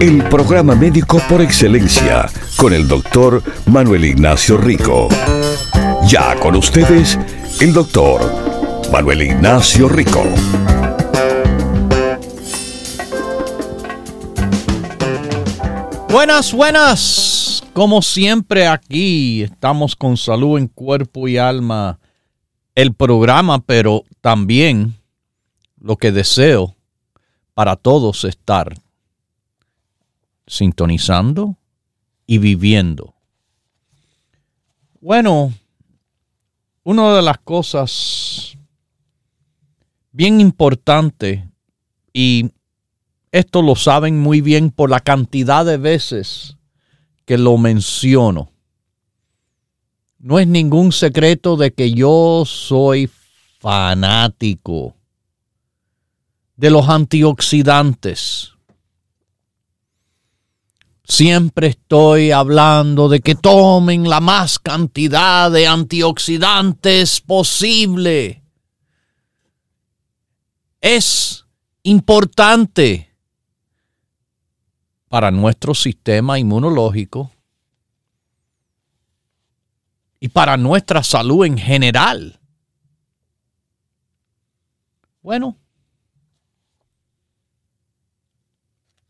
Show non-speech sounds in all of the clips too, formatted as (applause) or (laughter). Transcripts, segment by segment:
El programa médico por excelencia con el doctor Manuel Ignacio Rico. Ya con ustedes, el doctor Manuel Ignacio Rico. Buenas, buenas. Como siempre aquí estamos con salud en cuerpo y alma. El programa, pero también lo que deseo para todos estar sintonizando y viviendo. Bueno, una de las cosas bien importante, y esto lo saben muy bien por la cantidad de veces que lo menciono, no es ningún secreto de que yo soy fanático de los antioxidantes. Siempre estoy hablando de que tomen la más cantidad de antioxidantes posible. Es importante para nuestro sistema inmunológico y para nuestra salud en general. Bueno,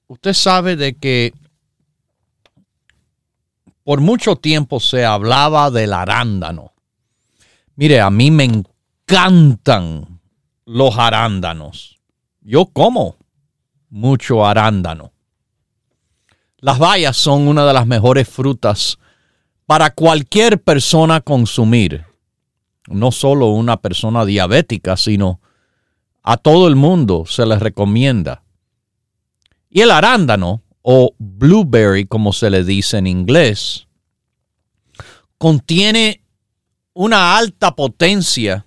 usted sabe de que por mucho tiempo se hablaba del arándano. Mire, a mí me encantan los arándanos. Yo como mucho arándano. Las bayas son una de las mejores frutas para cualquier persona consumir. No solo una persona diabética, sino a todo el mundo se les recomienda. Y el arándano o blueberry, como se le dice en inglés, contiene una alta potencia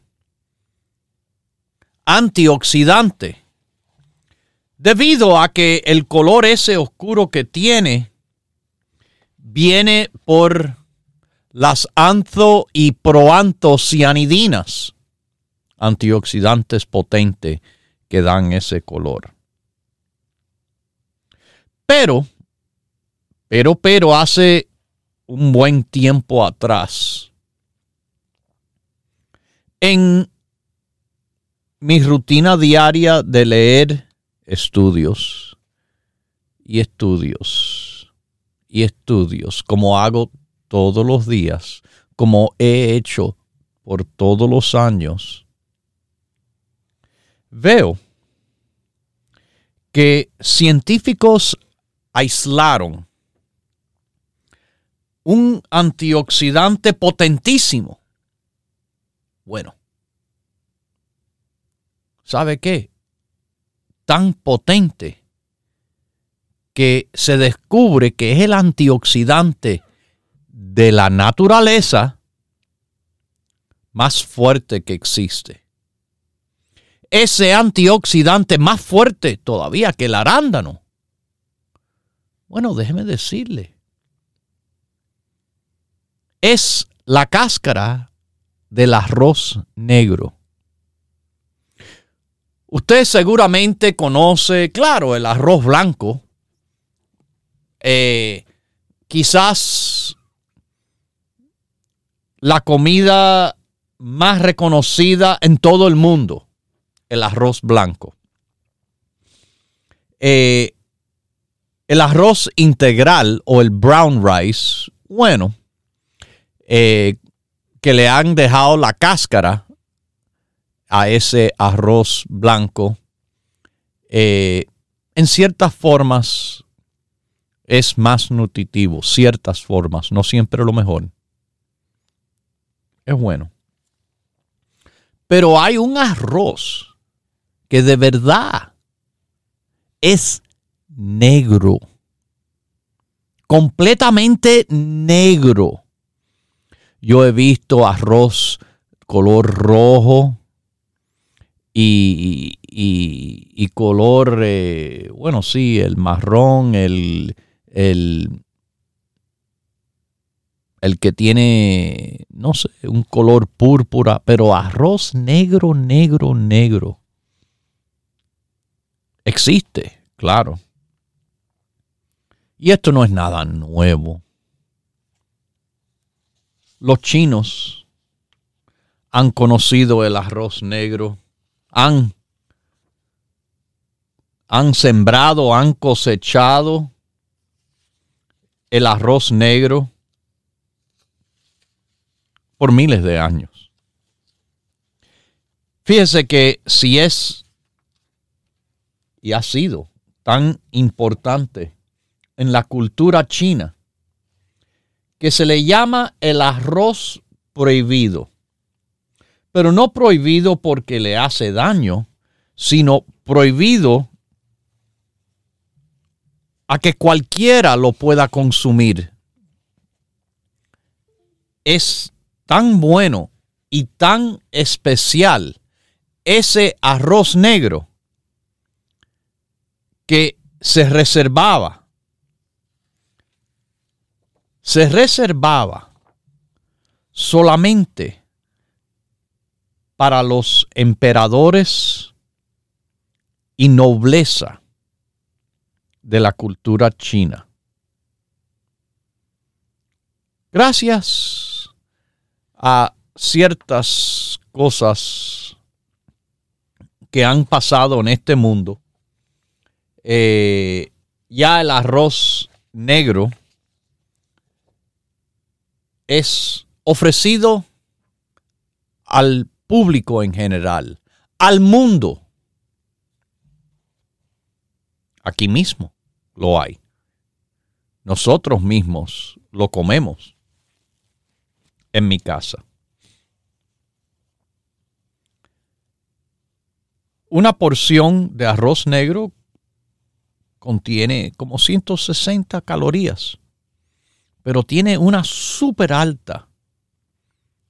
antioxidante debido a que el color ese oscuro que tiene viene por las anzo y proantocianidinas, antioxidantes potentes que dan ese color. Pero, pero, pero hace un buen tiempo atrás, en mi rutina diaria de leer estudios y estudios y estudios, como hago todos los días, como he hecho por todos los años, veo que científicos aislaron un antioxidante potentísimo. Bueno, ¿sabe qué? Tan potente que se descubre que es el antioxidante de la naturaleza más fuerte que existe. Ese antioxidante más fuerte todavía que el arándano bueno, déjeme decirle. Es la cáscara del arroz negro. Usted seguramente conoce, claro, el arroz blanco. Eh, quizás la comida más reconocida en todo el mundo, el arroz blanco. Eh, el arroz integral o el brown rice, bueno, eh, que le han dejado la cáscara a ese arroz blanco, eh, en ciertas formas es más nutritivo, ciertas formas, no siempre lo mejor. Es bueno. Pero hay un arroz que de verdad es negro. Completamente negro. Yo he visto arroz color rojo y, y, color, eh, bueno, sí, el marrón, el, el, el que tiene, no sé, un color púrpura, pero arroz negro, negro, negro. Existe, claro. Y esto no es nada nuevo. Los chinos han conocido el arroz negro, han, han sembrado, han cosechado el arroz negro por miles de años. Fíjese que si es y ha sido tan importante en la cultura china que se le llama el arroz prohibido. Pero no prohibido porque le hace daño, sino prohibido a que cualquiera lo pueda consumir. Es tan bueno y tan especial ese arroz negro que se reservaba se reservaba solamente para los emperadores y nobleza de la cultura china. Gracias a ciertas cosas que han pasado en este mundo, eh, ya el arroz negro es ofrecido al público en general, al mundo. Aquí mismo lo hay. Nosotros mismos lo comemos en mi casa. Una porción de arroz negro contiene como 160 calorías pero tiene una súper alta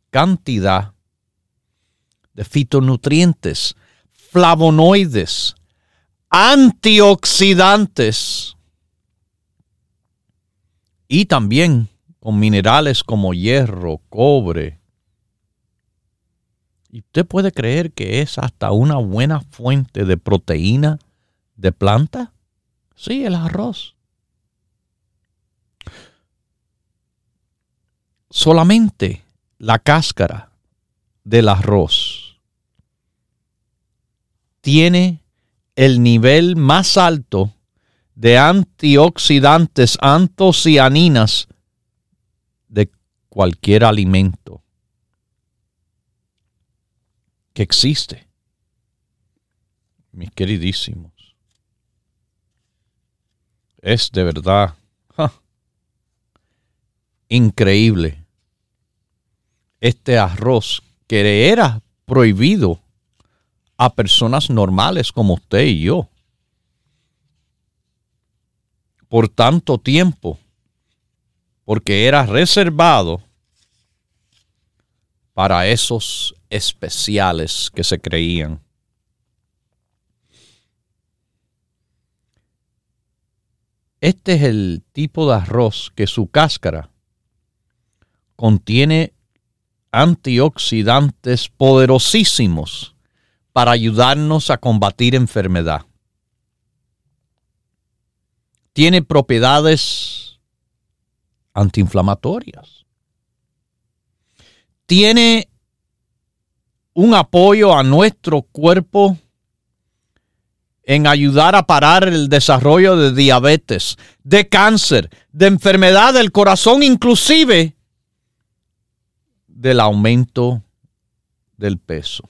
cantidad de fitonutrientes, flavonoides, antioxidantes y también con minerales como hierro, cobre. Y usted puede creer que es hasta una buena fuente de proteína de planta. Sí, el arroz. Solamente la cáscara del arroz tiene el nivel más alto de antioxidantes, antocianinas de cualquier alimento que existe. Mis queridísimos, es de verdad increíble este arroz que era prohibido a personas normales como usted y yo por tanto tiempo, porque era reservado para esos especiales que se creían. Este es el tipo de arroz que su cáscara contiene antioxidantes poderosísimos para ayudarnos a combatir enfermedad. Tiene propiedades antiinflamatorias. Tiene un apoyo a nuestro cuerpo en ayudar a parar el desarrollo de diabetes, de cáncer, de enfermedad del corazón, inclusive del aumento del peso.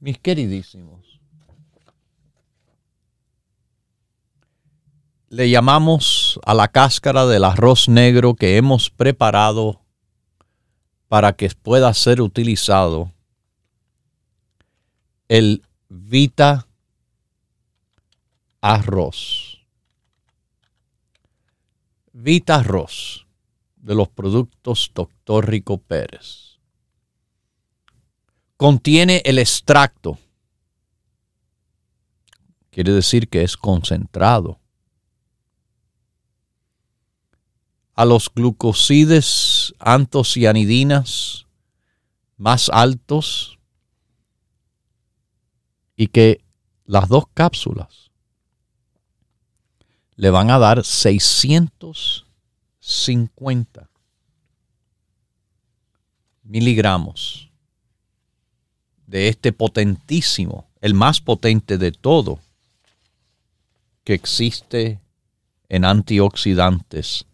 Mis queridísimos, le llamamos a la cáscara del arroz negro que hemos preparado para que pueda ser utilizado el Vita Arroz. Vita Arroz de los productos Dr. Rico Pérez. Contiene el extracto. Quiere decir que es concentrado. A los glucosides antocianidinas más altos y que las dos cápsulas le van a dar 650 miligramos de este potentísimo, el más potente de todo que existe en antioxidantes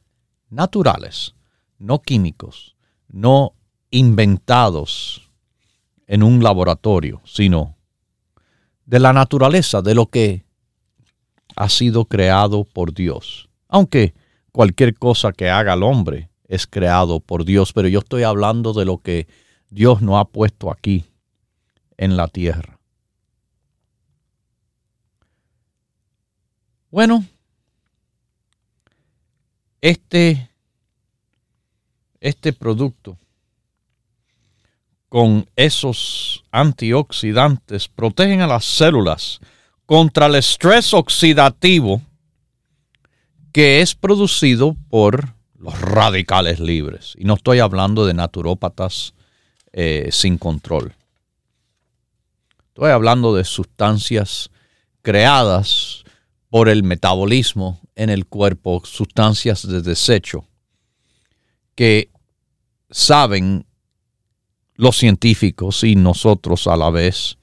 naturales, no químicos, no inventados en un laboratorio, sino de la naturaleza, de lo que ha sido creado por Dios. Aunque cualquier cosa que haga el hombre es creado por Dios, pero yo estoy hablando de lo que Dios no ha puesto aquí en la tierra. Bueno, este, este producto con esos antioxidantes protegen a las células contra el estrés oxidativo que es producido por los radicales libres. Y no estoy hablando de naturópatas eh, sin control. Estoy hablando de sustancias creadas por el metabolismo en el cuerpo, sustancias de desecho, que saben los científicos y nosotros a la vez,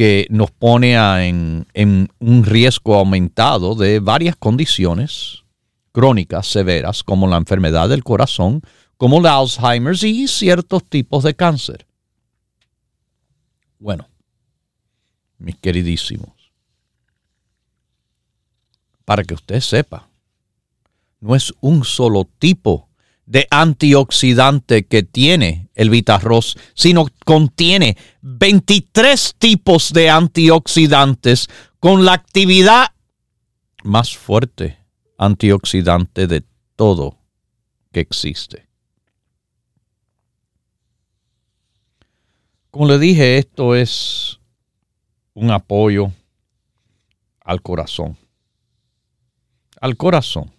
que nos pone en, un riesgo aumentado de varias condiciones crónicas severas, como la enfermedad del corazón, como el Alzheimer y ciertos tipos de cáncer. Bueno, mis queridísimos, para que usted sepa, no es un solo tipo de antioxidante que tiene el Vitarroz, sino contiene 23 tipos de antioxidantes con la actividad más fuerte antioxidante de todo que existe. Como le dije, esto es un apoyo al corazón. Al corazón.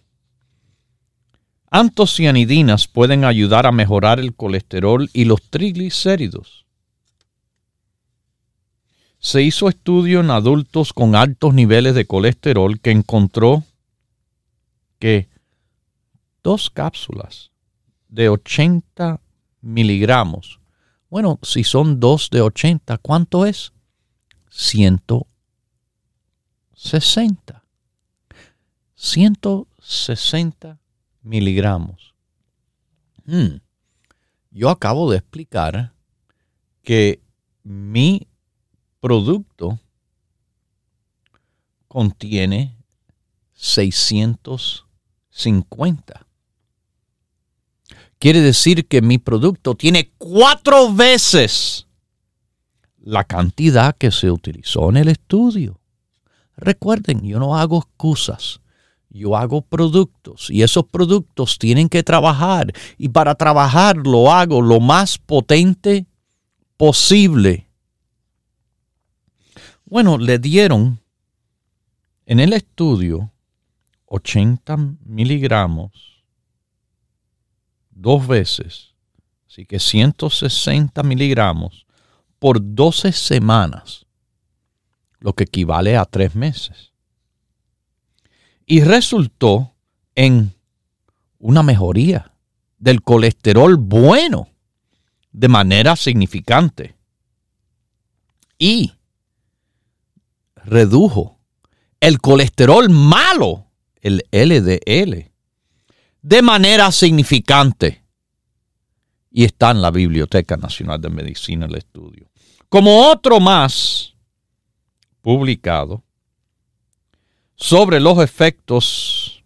Antocianidinas pueden ayudar a mejorar el colesterol y los triglicéridos. Se hizo estudio en adultos con altos niveles de colesterol que encontró que dos cápsulas de 80 miligramos, bueno, si son dos de 80, ¿cuánto es? 160. 160 miligramos. Hmm. Yo acabo de explicar que mi producto contiene 650. Quiere decir que mi producto tiene cuatro veces la cantidad que se utilizó en el estudio. Recuerden, yo no hago excusas yo hago productos y esos productos tienen que trabajar y para trabajar lo hago lo más potente posible. Bueno, le dieron en el estudio 80 miligramos dos veces, así que 160 miligramos por 12 semanas, lo que equivale a tres meses. Y resultó en una mejoría del colesterol bueno de manera significante. Y redujo el colesterol malo, el LDL, de manera significante. Y está en la Biblioteca Nacional de Medicina el estudio. Como otro más publicado sobre los efectos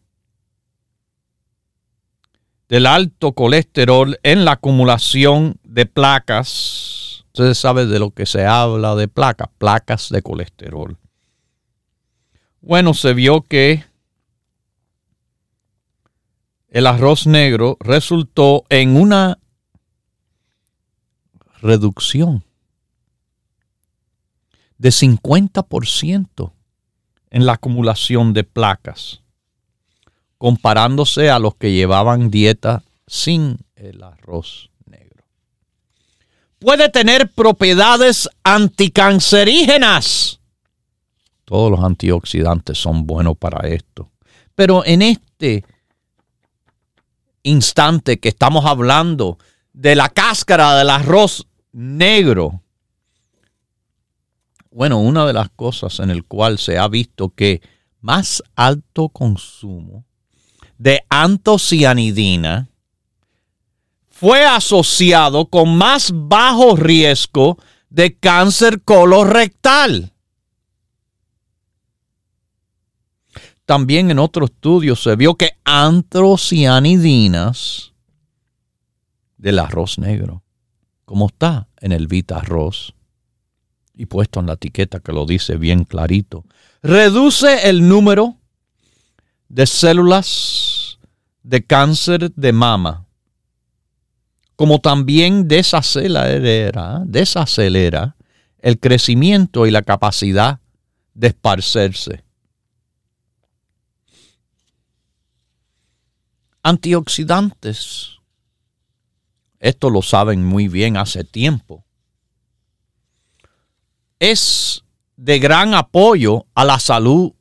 del alto colesterol en la acumulación de placas. Ustedes saben de lo que se habla de placas, placas de colesterol. Bueno, se vio que el arroz negro resultó en una reducción de 50% en la acumulación de placas, comparándose a los que llevaban dieta sin el arroz negro. Puede tener propiedades anticancerígenas. Todos los antioxidantes son buenos para esto. Pero en este instante que estamos hablando de la cáscara del arroz negro, bueno, una de las cosas en el cual se ha visto que más alto consumo de antocianidina fue asociado con más bajo riesgo de cáncer colorectal. También en otro estudio se vio que antrocianidinas del arroz negro, como está en el Vita Arroz y puesto en la etiqueta que lo dice bien clarito, reduce el número de células de cáncer de mama, como también desacelera, desacelera el crecimiento y la capacidad de esparcerse. Antioxidantes. Esto lo saben muy bien hace tiempo. Es de gran apoyo a la salud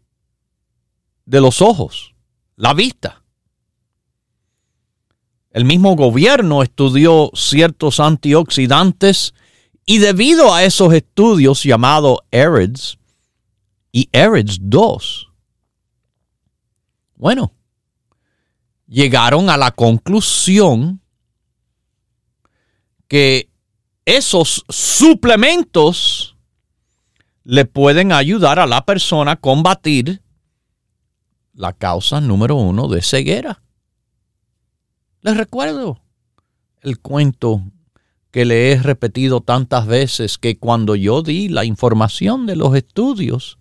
de los ojos, la vista. El mismo gobierno estudió ciertos antioxidantes y debido a esos estudios llamados ARIDS y ARIDS 2, bueno, llegaron a la conclusión que esos suplementos le pueden ayudar a la persona a combatir la causa número uno de ceguera. Les recuerdo el cuento que le he repetido tantas veces que cuando yo di la información de los estudios,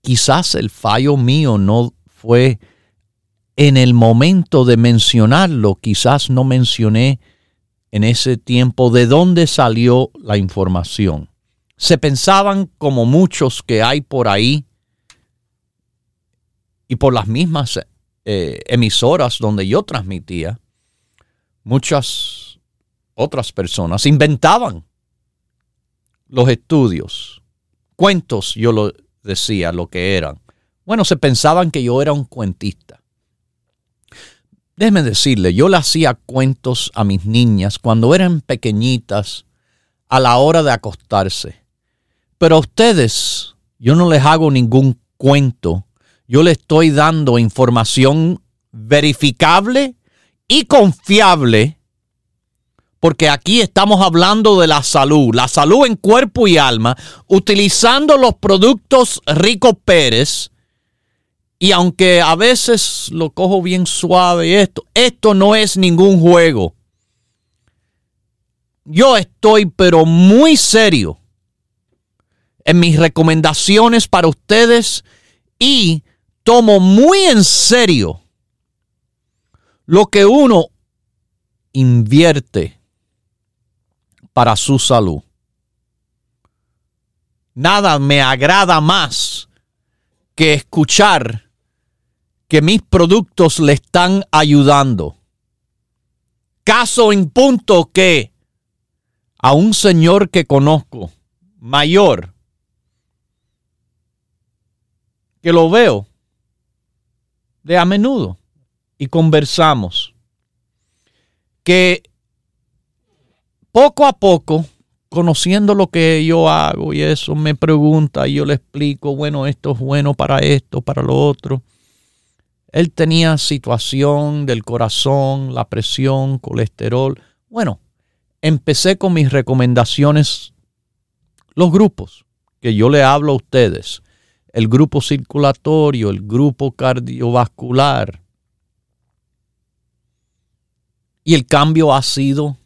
quizás el fallo mío no fue en el momento de mencionarlo, quizás no mencioné en ese tiempo de dónde salió la información. Se pensaban como muchos que hay por ahí y por las mismas eh, emisoras donde yo transmitía, muchas otras personas inventaban los estudios, cuentos, yo lo decía lo que eran. Bueno, se pensaban que yo era un cuentista. Déjeme decirle, yo le hacía cuentos a mis niñas cuando eran pequeñitas a la hora de acostarse. Pero a ustedes, yo no les hago ningún cuento. Yo les estoy dando información verificable y confiable, porque aquí estamos hablando de la salud, la salud en cuerpo y alma, utilizando los productos Rico Pérez y aunque a veces lo cojo bien suave esto, esto no es ningún juego. Yo estoy pero muy serio en mis recomendaciones para ustedes y tomo muy en serio lo que uno invierte para su salud. Nada me agrada más que escuchar que mis productos le están ayudando. caso en punto que a un señor que conozco, mayor, que lo veo de a menudo y conversamos, que poco a poco, conociendo lo que yo hago y eso, me pregunta y yo le explico, bueno, esto es bueno para esto, para lo otro. Él tenía situación del corazón, la presión, colesterol. Bueno, empecé con mis recomendaciones, los grupos que yo le hablo a ustedes, el grupo circulatorio, el grupo cardiovascular. Y el cambio ha sido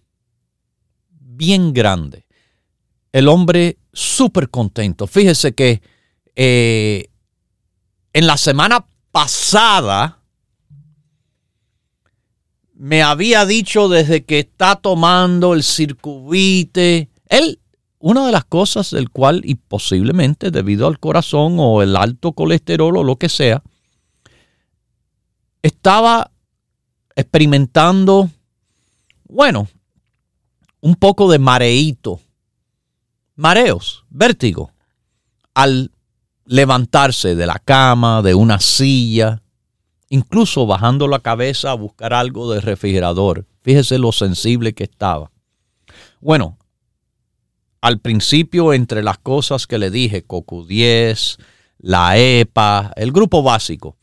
bien grande. El hombre súper contento. Fíjese que eh, en la semana pasada me había dicho desde que está tomando el circuite, él, una de las cosas del cual, y posiblemente debido al corazón o el alto colesterol o lo que sea, estaba experimentando, bueno, un poco de mareíto, mareos, vértigo, al levantarse de la cama, de una silla, incluso bajando la cabeza a buscar algo del refrigerador. Fíjese lo sensible que estaba. Bueno, al principio entre las cosas que le dije, CoQ10, la EPA, el grupo básico,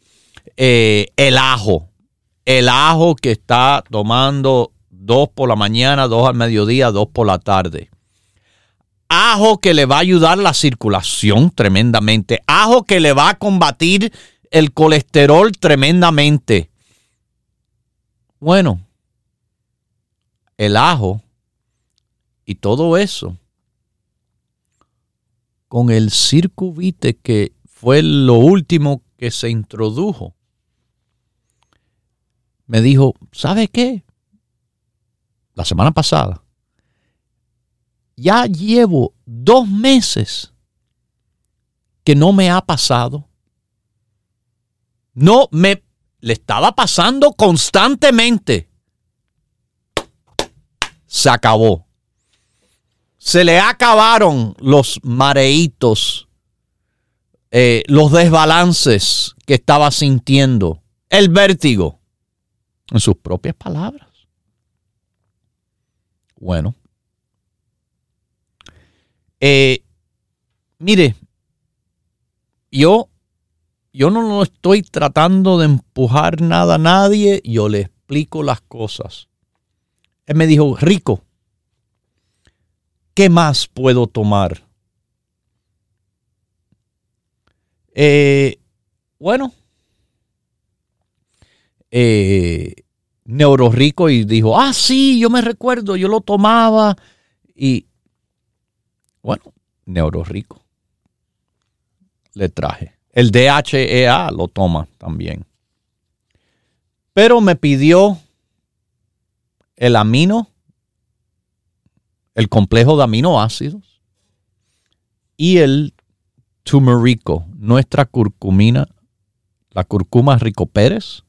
eh, el ajo, el ajo que está tomando dos por la mañana, dos al mediodía, dos por la tarde. Ajo que le va a ayudar la circulación tremendamente. Ajo que le va a combatir el colesterol tremendamente. Bueno, el ajo y todo eso con el circuvite que fue lo último que se introdujo. Me dijo, ¿sabe qué? La semana pasada ya llevo dos meses que no me ha pasado. No me le estaba pasando constantemente. Se acabó. Se le acabaron los mareitos, eh, los desbalances que estaba sintiendo, el vértigo, en sus propias palabras. Bueno, eh, mire, yo, yo no lo estoy tratando de empujar nada a nadie, yo le explico las cosas. Él me dijo, Rico, ¿qué más puedo tomar? Eh, bueno, eh, Neurorico y dijo, ah, sí, yo me recuerdo, yo lo tomaba y bueno, Neurorico. Le traje. El DHEA lo toma también. Pero me pidió el amino, el complejo de aminoácidos y el turmerico, nuestra curcumina, la curcuma Rico Pérez,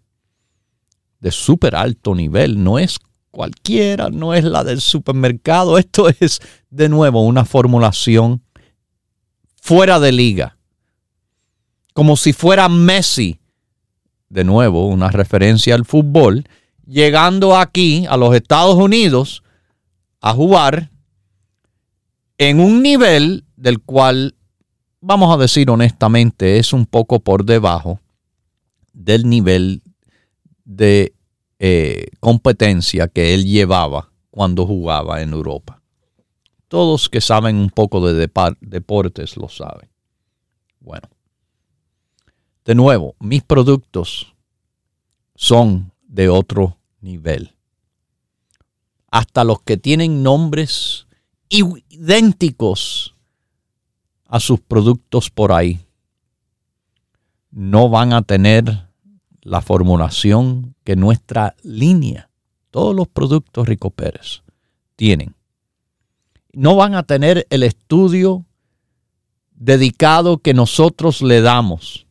de súper alto nivel. No es cualquiera, no es la del supermercado. Esto es, de nuevo, una formulación fuera de liga. Como si fuera Messi, de nuevo, una referencia al fútbol, llegando aquí a los Estados Unidos a jugar en un nivel del cual, vamos a decir honestamente, es un poco por debajo del nivel de eh, competencia que él llevaba cuando jugaba en Europa. Todos que saben un poco de deportes lo saben. Bueno, de nuevo, mis productos son de otro nivel. Hasta los que tienen nombres idénticos a sus productos por ahí no van a tener la formulación que nuestra línea, todos los productos Rico Pérez tienen. No van a tener el estudio dedicado que nosotros le damos.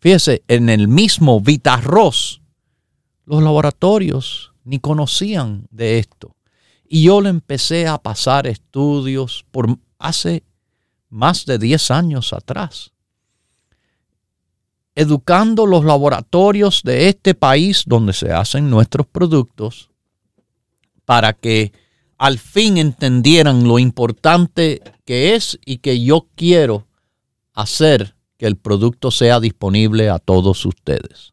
Fíjese, en el mismo Vitarroz, los laboratorios ni conocían de esto. Y yo le empecé a pasar estudios por hace más de 10 años atrás, educando los laboratorios de este país donde se hacen nuestros productos para que al fin entendieran lo importante que es y que yo quiero hacer que el producto sea disponible a todos ustedes.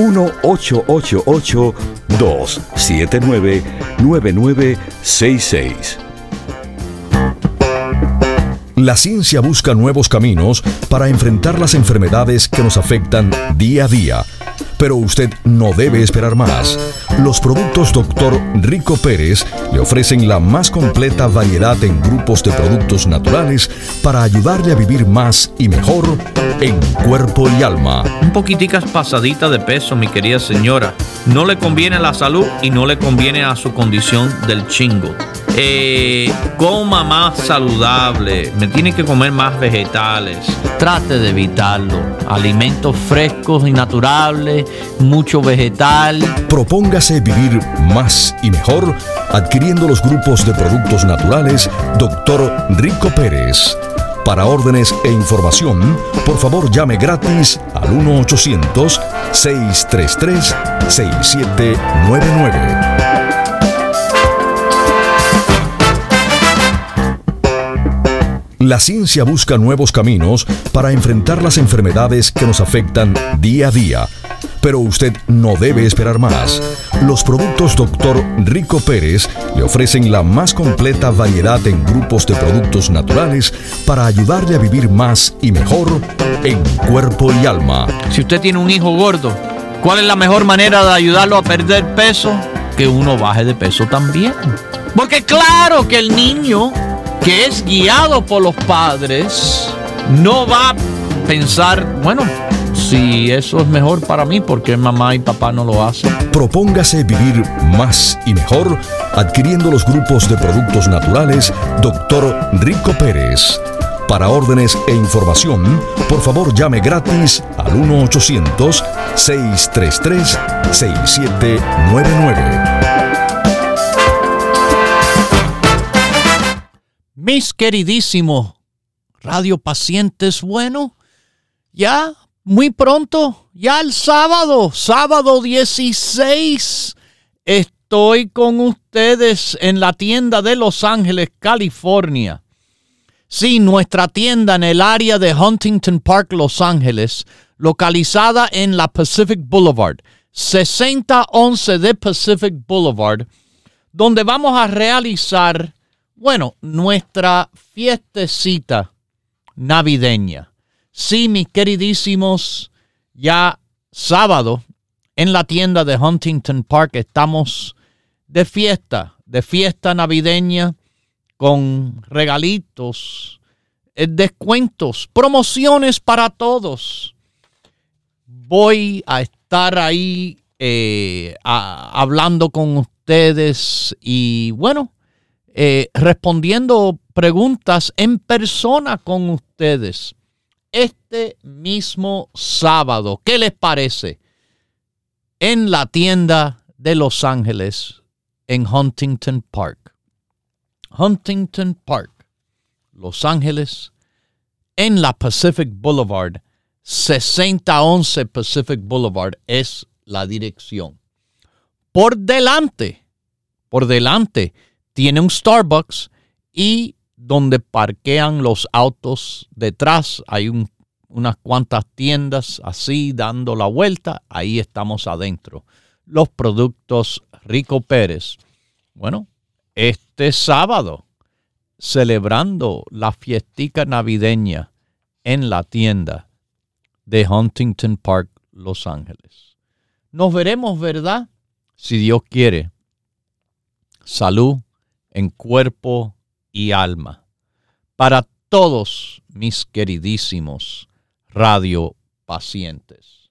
1-888-279-9966. La ciencia busca nuevos caminos para enfrentar las enfermedades que nos afectan día a día pero usted no debe esperar más. Los productos Dr. Rico Pérez le ofrecen la más completa variedad en grupos de productos naturales para ayudarle a vivir más y mejor en cuerpo y alma. Un poquiticas pasadita de peso, mi querida señora. No le conviene a la salud y no le conviene a su condición del chingo. Eh, coma más saludable, me tiene que comer más vegetales. Trate de evitarlo. Alimentos frescos y naturales, mucho vegetal. Propóngase vivir más y mejor adquiriendo los grupos de productos naturales Dr. Rico Pérez. Para órdenes e información, por favor llame gratis al 1-800-633-6799. La ciencia busca nuevos caminos para enfrentar las enfermedades que nos afectan día a día. Pero usted no debe esperar más. Los productos Dr. Rico Pérez le ofrecen la más completa variedad en grupos de productos naturales para ayudarle a vivir más y mejor en cuerpo y alma. Si usted tiene un hijo gordo, ¿cuál es la mejor manera de ayudarlo a perder peso? Que uno baje de peso también. Porque claro que el niño que es guiado por los padres, no va a pensar, bueno, si eso es mejor para mí, porque mamá y papá no lo hacen? Propóngase vivir más y mejor adquiriendo los grupos de productos naturales Dr. Rico Pérez. Para órdenes e información, por favor llame gratis al 1-800-633-6799. Mis queridísimos radiopacientes, bueno, ya muy pronto, ya el sábado, sábado 16, estoy con ustedes en la tienda de Los Ángeles, California. Sí, nuestra tienda en el área de Huntington Park, Los Ángeles, localizada en la Pacific Boulevard, 6011 de Pacific Boulevard, donde vamos a realizar bueno, nuestra fiestecita navideña. Sí, mis queridísimos, ya sábado en la tienda de Huntington Park estamos de fiesta, de fiesta navideña con regalitos, eh, descuentos, promociones para todos. Voy a estar ahí eh, hablando con ustedes y bueno, eh, respondiendo preguntas en persona con ustedes este mismo sábado. ¿Qué les parece? En la tienda de Los Ángeles, en Huntington Park. Huntington Park, Los Ángeles, en la Pacific Boulevard, 6011 Pacific Boulevard es la dirección. Por delante, por delante, tiene un Starbucks y donde parquean los autos detrás hay unas cuantas tiendas así dando la vuelta, ahí estamos adentro. Los productos Rico Pérez. Bueno, este sábado, celebrando la fiestica navideña en la tienda de Huntington Park, Los Ángeles. Nos veremos, ¿verdad? Si Dios quiere. Salud en cuerpo y alma. Para todos mis queridísimos radio pacientes.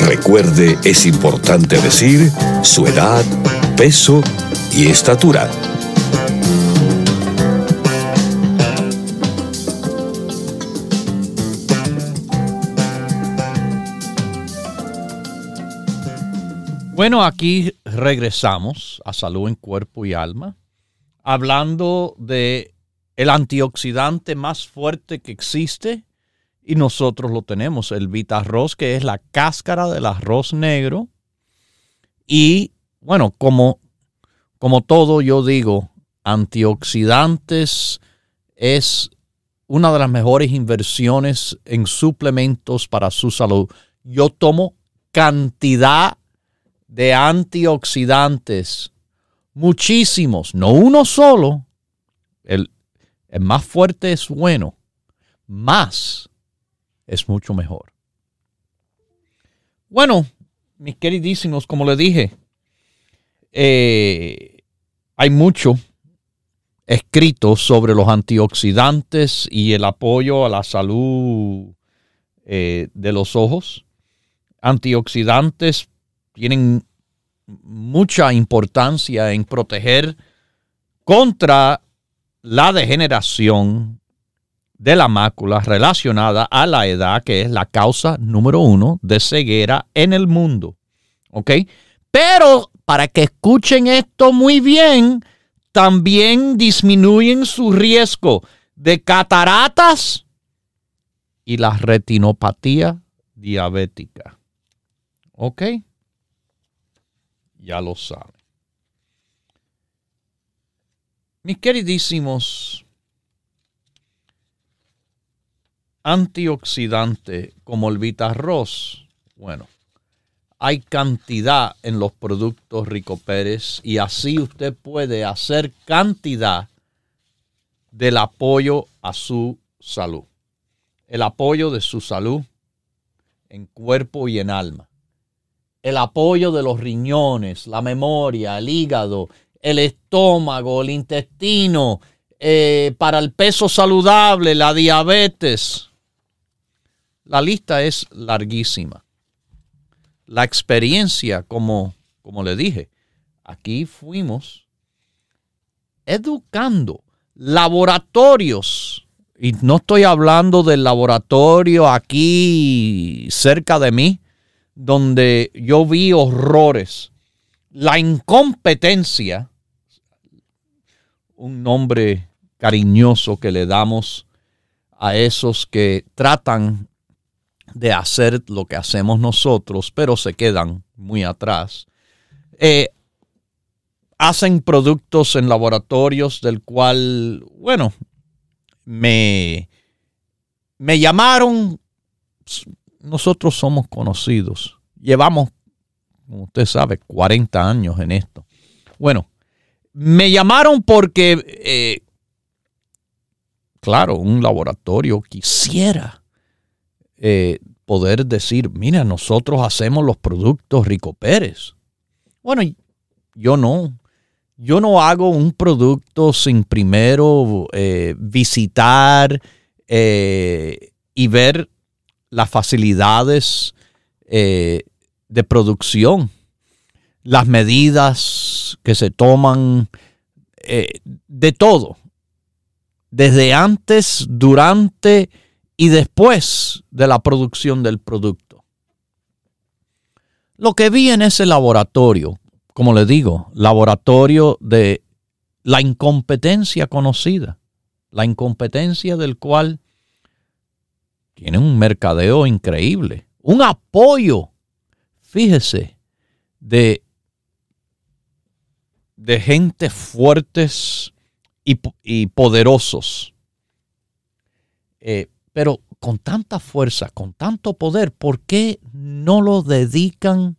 Recuerde, es importante decir su edad, peso y estatura. Bueno, aquí regresamos a salud en cuerpo y alma, hablando de el antioxidante más fuerte que existe y nosotros lo tenemos, el Vita Arroz, que es la cáscara del arroz negro y bueno, como, como todo yo digo, antioxidantes es una de las mejores inversiones en suplementos para su salud. Yo tomo cantidad de antioxidantes, muchísimos, no uno solo. El, el más fuerte es bueno, más es mucho mejor. Bueno, mis queridísimos, como le dije, eh, hay mucho escrito sobre los antioxidantes y el apoyo a la salud eh, de los ojos. Antioxidantes tienen mucha importancia en proteger contra la degeneración de la mácula relacionada a la edad, que es la causa número uno de ceguera en el mundo. ¿Ok? Pero para que escuchen esto muy bien, también disminuyen su riesgo de cataratas y la retinopatía diabética. ¿Ok? Ya lo saben. Mis queridísimos, antioxidante como el Vitarroz, bueno, hay cantidad en los productos Rico Pérez y así usted puede hacer cantidad del apoyo a su salud. El apoyo de su salud en cuerpo y en alma. El apoyo de los riñones, la memoria, el hígado, el estómago, el intestino, eh, para el peso saludable, la diabetes. La lista es larguísima. La experiencia, como, como le dije, aquí fuimos educando laboratorios, y no estoy hablando del laboratorio aquí cerca de mí, donde yo vi horrores, la incompetencia, un nombre cariñoso que le damos a esos que tratan de hacer lo que hacemos nosotros, pero se quedan muy atrás. Eh, hacen productos en laboratorios del cual, bueno, me, me llamaron, nosotros somos conocidos, llevamos, como usted sabe, 40 años en esto. Bueno, me llamaron porque, eh, claro, un laboratorio quisiera eh, poder decir, mira, nosotros hacemos los productos Rico Pérez. Bueno, yo no. Yo no hago un producto sin primero eh, visitar eh, y ver las facilidades de producción, las medidas que se toman, de todo desde antes, durante y después de la producción del producto. Lo que vi en ese laboratorio, como le digo, laboratorio de la incompetencia conocida, la incompetencia del cual tiene un mercadeo increíble, un apoyo, fíjese, de, de gente fuertes y, poderosos. Eh, pero con tanta fuerza, con tanto poder, ¿por qué no lo dedican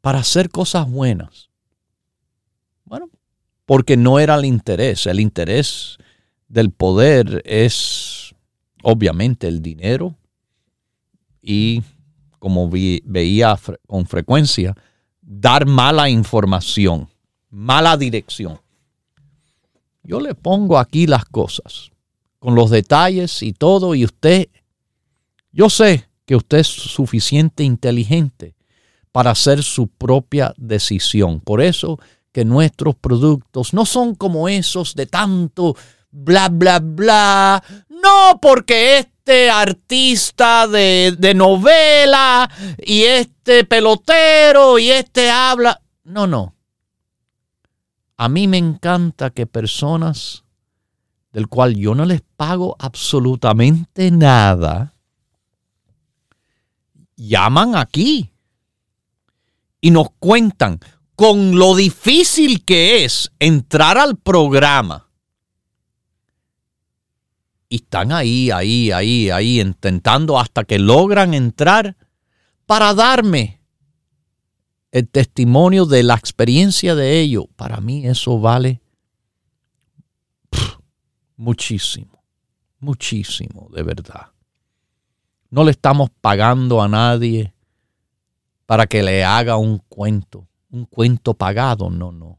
para hacer cosas buenas? Bueno, porque no era el interés. El interés del poder es obviamente el dinero y, como veía con frecuencia, dar mala información, mala dirección. Yo le pongo aquí las cosas, con los detalles y todo, y usted, yo sé que usted es suficiente inteligente para hacer su propia decisión. Por eso que nuestros productos no son como esos de tanto bla, bla, bla. No porque este artista de, de novela y este pelotero y este habla. No, no. A mí me encanta que personas del cual yo no les pago absolutamente nada, llaman aquí y nos cuentan con lo difícil que es entrar al programa. Y están ahí, ahí, ahí, ahí, intentando hasta que logran entrar para darme el testimonio de la experiencia de ellos. Para mí eso vale muchísimo, muchísimo, de verdad. No le estamos pagando a nadie para que le haga un cuento un cuento pagado, no, no.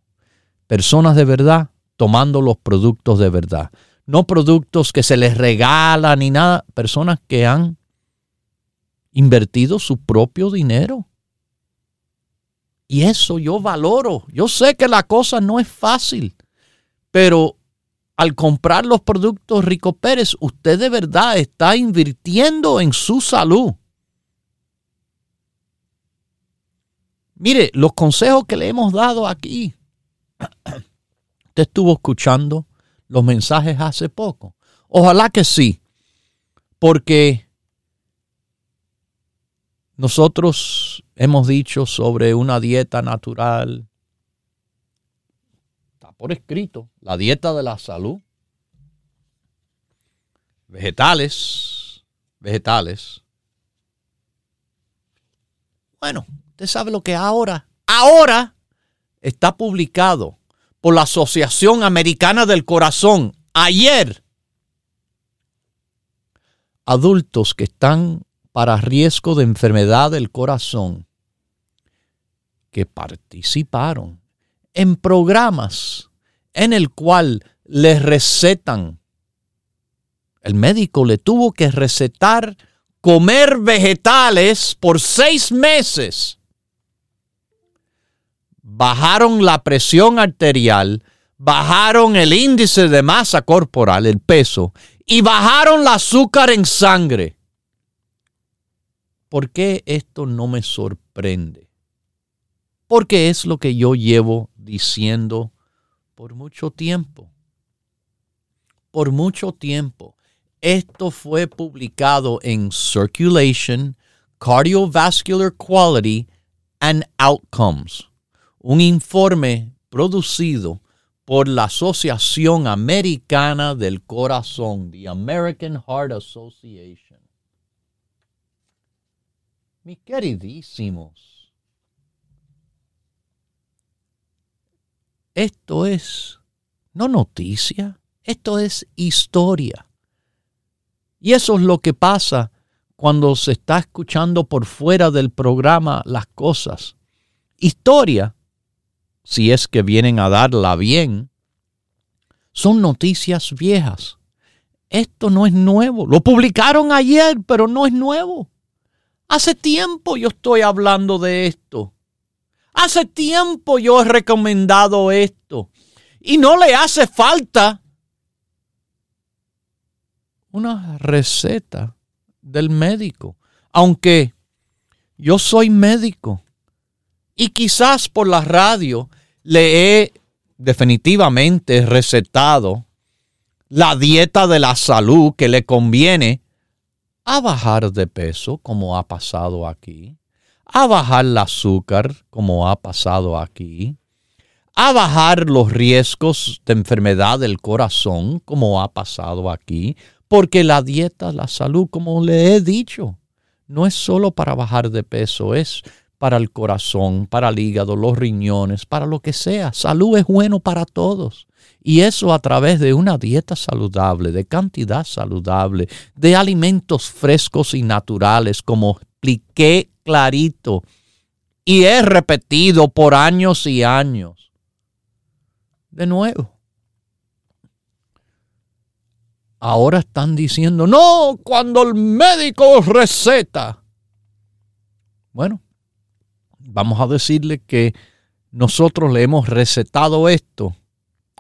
Personas de verdad tomando los productos de verdad. No productos que se les regalan ni nada. Personas que han invertido su propio dinero. Y eso yo valoro. Yo sé que la cosa no es fácil, pero al comprar los productos Rico Pérez, usted de verdad está invirtiendo en su salud. Mire, los consejos que le hemos dado aquí. Usted estuvo escuchando los mensajes hace poco. Ojalá que sí, porque nosotros hemos dicho sobre una dieta natural. Está por escrito, la dieta de la salud. Vegetales, vegetales. Bueno, Usted sabe lo que ahora, ahora está publicado por la Asociación Americana del Corazón. Ayer, adultos que están para riesgo de enfermedad del corazón, que participaron en programas en el cual les recetan, el médico le tuvo que recetar comer vegetales por seis meses bajaron la presión arterial, bajaron el índice de masa corporal, el peso, y bajaron el azúcar en sangre. ¿Por qué esto no me sorprende? Porque es lo que yo llevo diciendo por mucho tiempo. Por mucho tiempo. Esto fue publicado en Circulation, Cardiovascular Quality and Outcomes un informe producido por la Asociación Americana del Corazón, the American Heart Association. Mis queridísimos, esto es no noticia, esto es historia. Y eso es lo que pasa cuando se está escuchando por fuera del programa las cosas. Historia si es que vienen a darla bien, son noticias viejas. Esto no es nuevo. Lo publicaron ayer, pero no es nuevo. Hace tiempo yo estoy hablando de esto. Hace tiempo yo he recomendado esto. Y no le hace falta una receta del médico. Aunque yo soy médico y quizás por la radio le he definitivamente recetado la dieta de la salud que le conviene a bajar de peso, como ha pasado aquí, a bajar el azúcar, como ha pasado aquí, a bajar los riesgos de enfermedad del corazón, como ha pasado aquí, porque la dieta, la salud, como le he dicho, no es solo para bajar de peso, es para el corazón, para el hígado, los riñones, para lo que sea. Salud es bueno para todos. Y eso a través de una dieta saludable, de cantidad saludable, de alimentos frescos y naturales, como expliqué clarito. Y he repetido por años y años. De nuevo. Ahora están diciendo, no, cuando el médico receta. Bueno, vamos a decirle que nosotros le hemos recetado esto,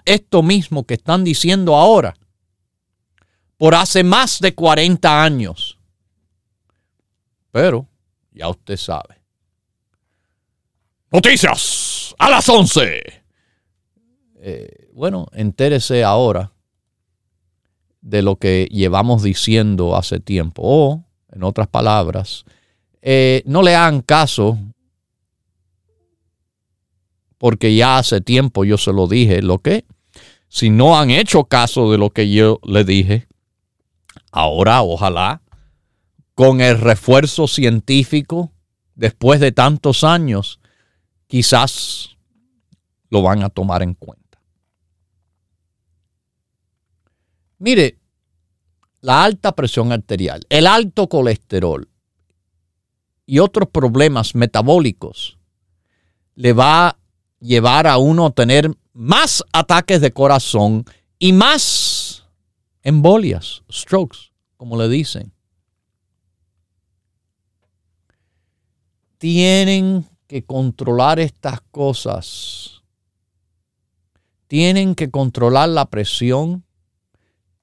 esto mismo que están diciendo ahora, por hace más de 40 años. Pero, ya usted sabe. Noticias a las 11. Eh, bueno, entérese ahora de lo que llevamos diciendo hace tiempo. O, en otras palabras, eh, no le hagan caso porque ya hace tiempo yo se lo dije, lo que si no han hecho caso de lo que yo le dije, ahora ojalá con el refuerzo científico después de tantos años, quizás lo van a tomar en cuenta. Mire, la alta presión arterial, el alto colesterol y otros problemas metabólicos le va llevar a uno a tener más ataques de corazón y más embolias, strokes, como le dicen. Tienen que controlar estas cosas. Tienen que controlar la presión.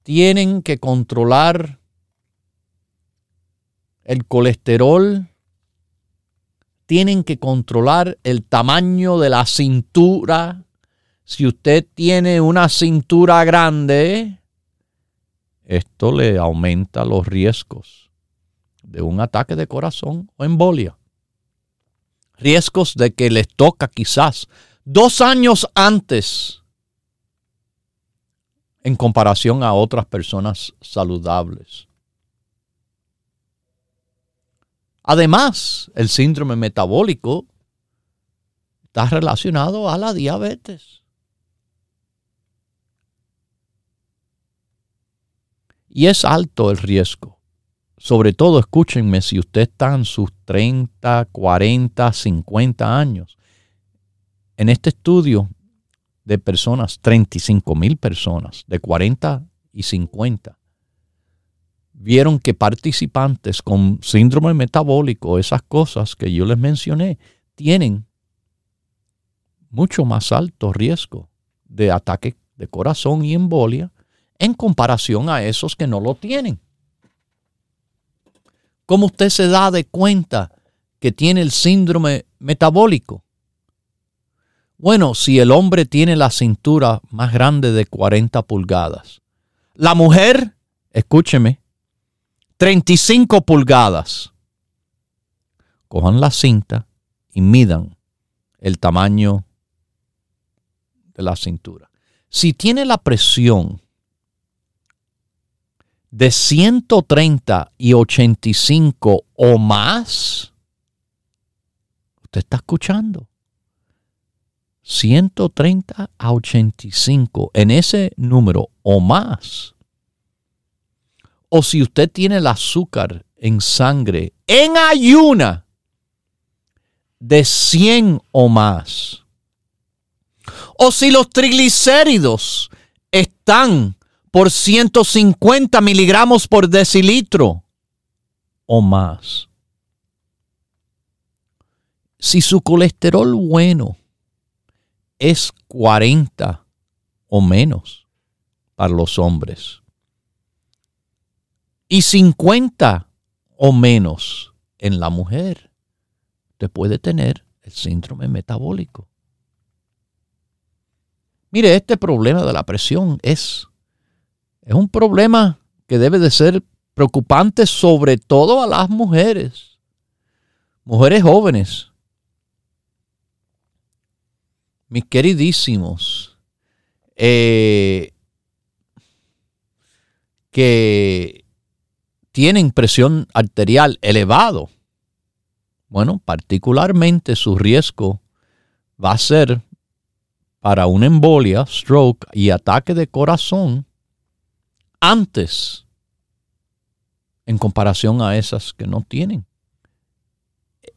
Tienen que controlar el colesterol tienen que controlar el tamaño de la cintura. Si usted tiene una cintura grande, esto le aumenta los riesgos de un ataque de corazón o embolia. Riesgos de que les toca quizás dos años antes en comparación a otras personas saludables. Además, el síndrome metabólico está relacionado a la diabetes. Y es alto el riesgo. Sobre todo, escúchenme, si usted está en sus 30, 40, 50 años. En este estudio de personas, 35 mil personas, de 40 y 50, vieron que participantes con síndrome metabólico, esas cosas que yo les mencioné, tienen mucho más alto riesgo de ataque de corazón y embolia en comparación a esos que no lo tienen. ¿Cómo usted se da de cuenta que tiene el síndrome metabólico? Bueno, si el hombre tiene la cintura más grande de 40 pulgadas, la mujer, escúcheme, 35 pulgadas. Cojan la cinta y midan el tamaño de la cintura. Si tiene la presión de 130 y 85 o más, usted está escuchando. 130 a 85 en ese número o más o si usted tiene el azúcar en sangre en ayuna de 100 o más, o si los triglicéridos están por 150 miligramos por decilitro o más. Si su colesterol bueno es 40 o menos para los hombres, y 50 o menos en la mujer, usted puede tener el síndrome metabólico. Mire, este problema de la presión es, es un problema que debe de ser preocupante sobre todo a las mujeres, mujeres jóvenes. Mis queridísimos, eh, que tienen presión arterial elevado, bueno, particularmente su riesgo va a ser para una embolia, stroke y ataque de corazón antes en comparación a esas que no tienen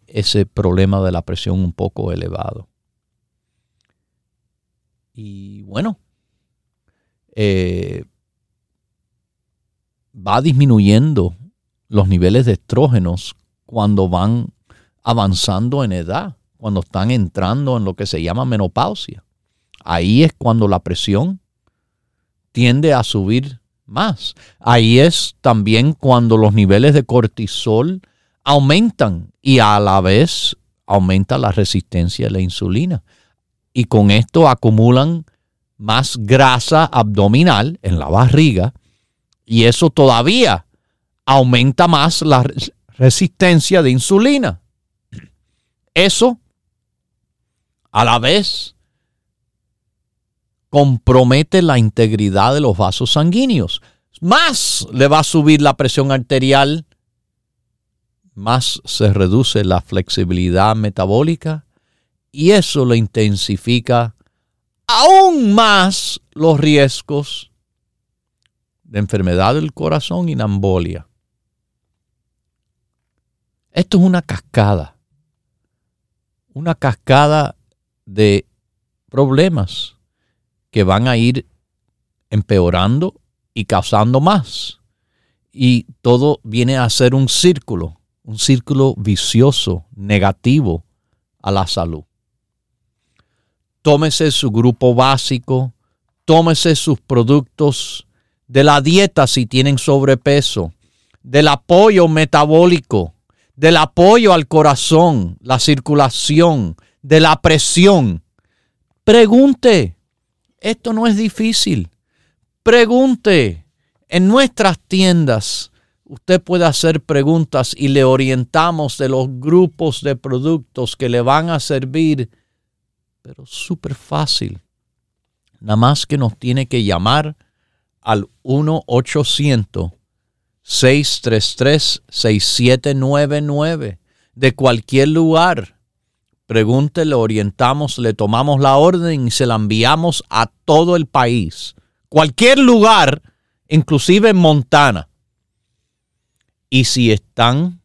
ese problema de la presión un poco elevado. Y bueno, eh, va disminuyendo los niveles de estrógenos cuando van avanzando en edad, cuando están entrando en lo que se llama menopausia ahí es cuando la presión tiende a subir más. Ahí es también cuando los niveles de cortisol aumentan y a la vez aumenta la resistencia a la insulina. Y con esto acumulan más grasa abdominal en la barriga y eso todavía aumenta más la resistencia de insulina. Eso a la vez compromete la integridad de los vasos sanguíneos. Más le va a subir la presión arterial, más se reduce la flexibilidad metabólica y eso le intensifica aún más los riesgos de enfermedad del corazón y la embolia. Esto es una cascada, una cascada de problemas que van a ir empeorando y causando más. Y todo viene a ser un círculo, un círculo vicioso, negativo a la salud. Tómese su grupo básico, tómese sus productos de la dieta si tienen sobrepeso, del apoyo metabólico, del apoyo al corazón, la circulación, de la presión. Pregunte, esto no es difícil. Pregunte. En nuestras tiendas usted puede hacer preguntas y le orientamos de los grupos de productos que le van a servir. Pero súper fácil. Nada más que nos tiene que llamar al 1-800-633-6799 de cualquier lugar Pregunte, le orientamos, le tomamos la orden y se la enviamos a todo el país. Cualquier lugar, inclusive en Montana. Y si están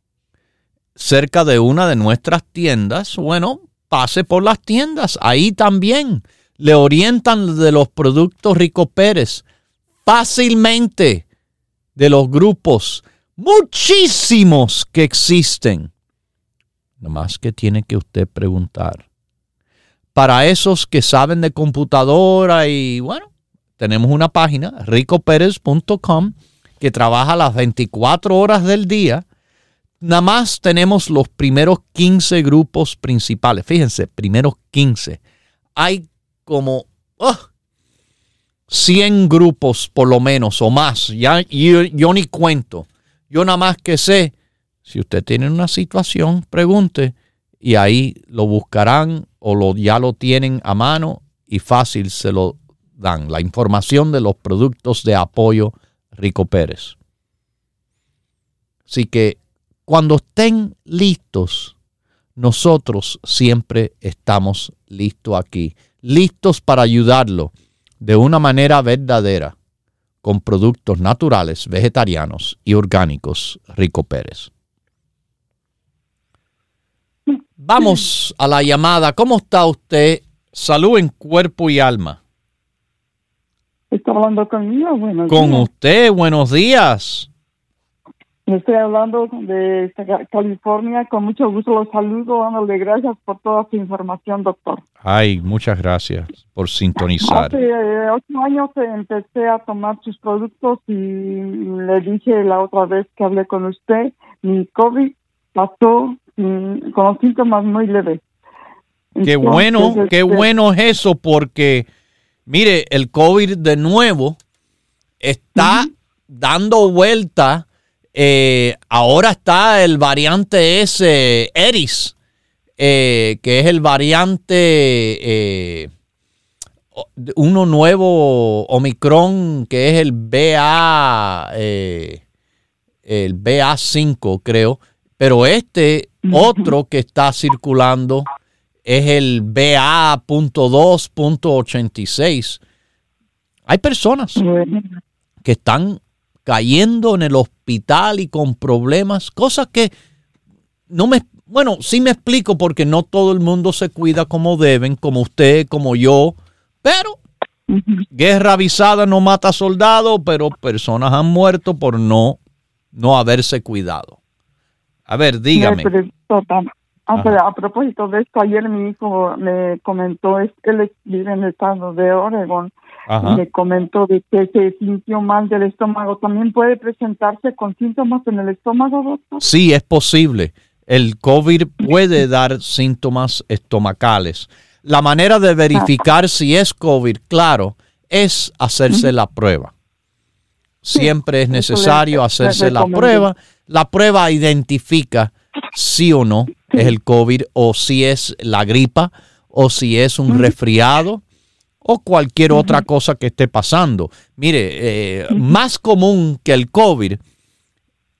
cerca de una de nuestras tiendas, bueno, pase por las tiendas. Ahí también le orientan de los productos Rico Pérez fácilmente de los grupos muchísimos que existen más que tiene que usted preguntar. Para esos que saben de computadora y bueno, tenemos una página, ricoperez.com, que trabaja las 24 horas del día. Nada más tenemos los primeros 15 grupos principales. Fíjense, primeros 15. Hay como 100 grupos por lo menos o más. Ya, yo, yo ni cuento. Yo nada más que sé si usted tiene una situación, pregunte y ahí lo buscarán o lo, ya lo tienen a mano y fácil se lo dan. La información de los productos de apoyo Rico Pérez. Así que cuando estén listos, nosotros siempre estamos listos aquí, listos para ayudarlo de una manera verdadera con productos naturales, vegetarianos y orgánicos Rico Pérez. Vamos (laughs) a la llamada. ¿Cómo está usted? Salud en cuerpo y alma. Está hablando conmigo. Con usted, buenos días. Estoy hablando de California. Con mucho gusto los saludo, dándole gracias por toda su información, doctor. Ay, muchas gracias por sintonizar. Hace eh, ocho años empecé a tomar sus productos y le dije la otra vez que hablé con usted, mi COVID pasó con los síntomas muy leves. Qué bueno, qué este, bueno es eso, porque mire, el COVID de nuevo está dando vuelta. Eh, ahora está el variante S, Eris, eh, que es el variante, eh, uno nuevo Omicron, que es el BA, el BA5, creo. Pero este otro que está circulando es el BA.2.86. Hay personas que están cayendo en el hospital y con problemas, cosas que no me, bueno, sí me explico porque no todo el mundo se cuida como deben, como usted, como yo, pero guerra avisada no mata soldados, pero personas han muerto por no, no haberse cuidado. A ver, dígame. a propósito de esto, ayer mi hijo me comentó, es él vive en el estado de Oregon, me comentó de que se sintió mal del estómago. ¿También puede presentarse con síntomas en el estómago, doctor? Sí, es posible. El COVID puede dar síntomas estomacales. La manera de verificar si es COVID, claro, es hacerse la prueba. Siempre es necesario hacerse la prueba. La prueba identifica si o no es el COVID o si es la gripa o si es un resfriado o cualquier otra cosa que esté pasando. Mire, eh, más común que el COVID,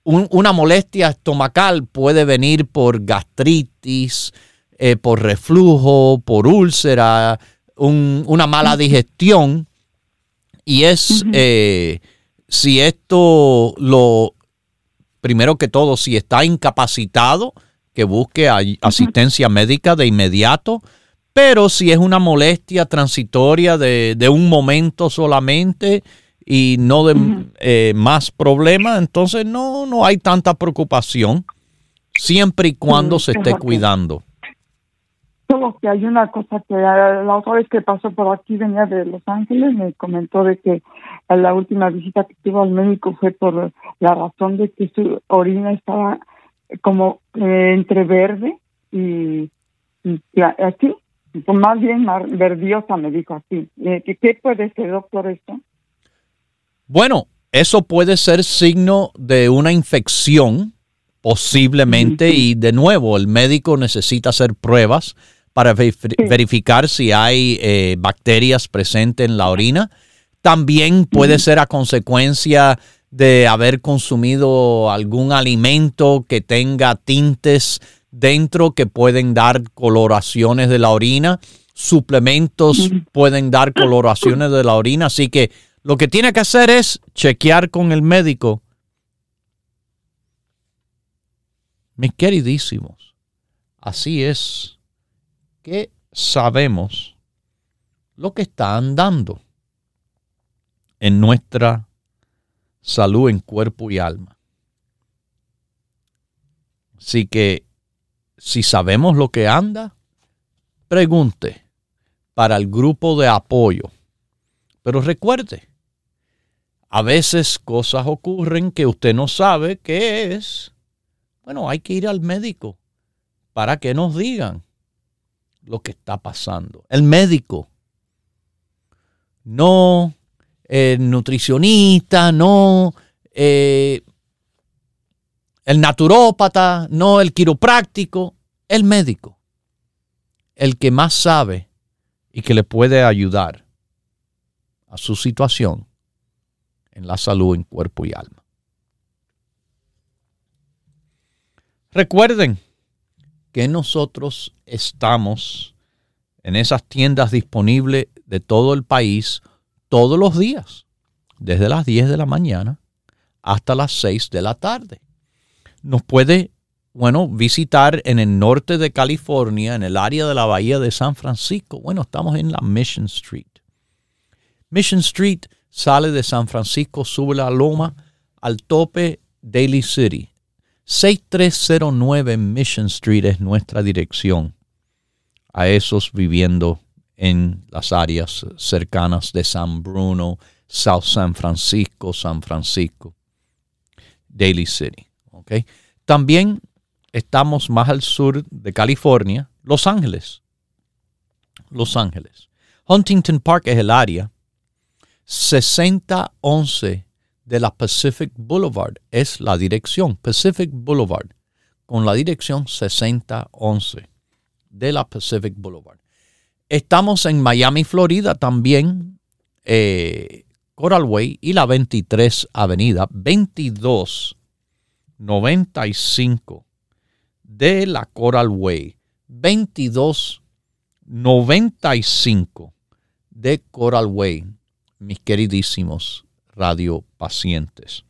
una molestia estomacal puede venir por gastritis, eh, por reflujo, por úlcera, una mala digestión. Y es eh, si esto lo, primero que todo, si está incapacitado, que busque asistencia médica de inmediato pero si es una molestia transitoria de, un momento solamente y no de eh, más problemas, entonces no, no hay tanta preocupación, siempre y cuando se esté cuidando. Solo que hay una cosa que la otra vez que pasó por aquí venía de Los Ángeles, me comentó de que la última visita que tuvo al médico fue por la razón de que su orina estaba como eh, entre verde y, y así pues más bien verdiosa, me dijo así. Eh, ¿Qué puede ser, doctor, esto? Bueno, eso puede ser signo de una infección, posiblemente, y de nuevo, el médico necesita hacer pruebas para verificar si hay eh, bacterias presentes en la orina. También puede ser a consecuencia de haber consumido algún alimento que tenga tintes dentro que pueden dar coloraciones de la orina. Suplementos pueden dar coloraciones de la orina. Así que lo que tiene que hacer es chequear con el médico. Mis queridísimos, así es que sabemos lo que está andando en nuestra salud en cuerpo y alma. Así que si sabemos lo que anda, pregunte para el grupo de apoyo. Pero recuerde, a veces cosas ocurren que usted no sabe qué es. Bueno, hay que ir al médico para que nos digan lo que está pasando. El médico, no el nutricionista, no eh, el naturópata, no el quiropráctico, el médico, el que más sabe y que le puede ayudar a su situación en la salud en cuerpo y alma. Recuerden que nosotros estamos en esas tiendas disponibles de todo el país todos los días, desde las 10 de la mañana hasta las 6 de la tarde nos puede, bueno, visitar en el norte de California, en el área de la bahía de San Francisco. Bueno, estamos en la Mission Street. Mission Street sale de San Francisco, sube la loma al tope Daly City. 6309 Mission Street es nuestra dirección a esos viviendo en las áreas cercanas de San Bruno, South San Francisco, San Francisco, Daly City. ¿okay? También estamos más al sur de California, Los Ángeles. Los Ángeles. Huntington Park es el área. 6011 de la Pacific Boulevard es la dirección. Pacific Boulevard con la dirección 6011 de la Pacific Boulevard. Estamos en Miami, Florida también, eh, Coral Way y la 23 Avenida, 2295 de la Coral Way, 2295 de Coral Way, mis queridísimos radiopacientes.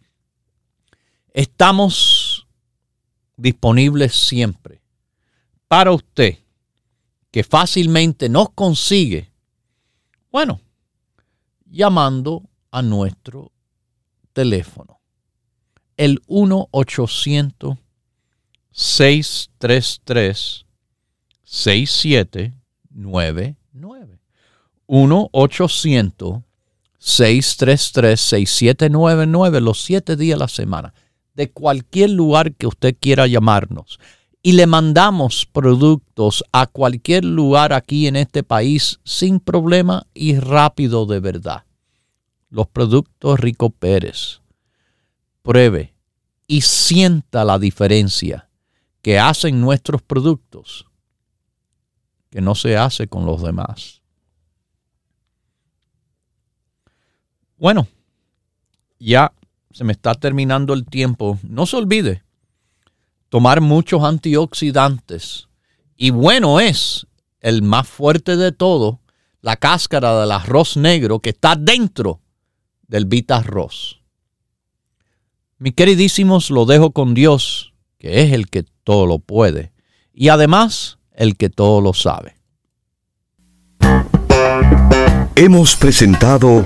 Estamos disponibles siempre para usted que fácilmente nos consigue, bueno, llamando a nuestro teléfono, el 1-800-633-6799. 1-800-633-6799 los siete días a la semana, de cualquier lugar que usted quiera llamarnos y le mandamos productos a cualquier lugar aquí en este país sin problema y rápido de verdad. Los productos Rico Pérez. Pruebe y sienta la diferencia que hacen nuestros productos que no se hace con los demás. Bueno, ya se me está terminando el tiempo. No se olvide, tomar muchos antioxidantes. Y bueno es el más fuerte de todo, la cáscara del arroz negro que está dentro del Vita Arroz. Mis queridísimos, lo dejo con Dios, que es el que todo lo puede, y además el que todo lo sabe. Hemos presentado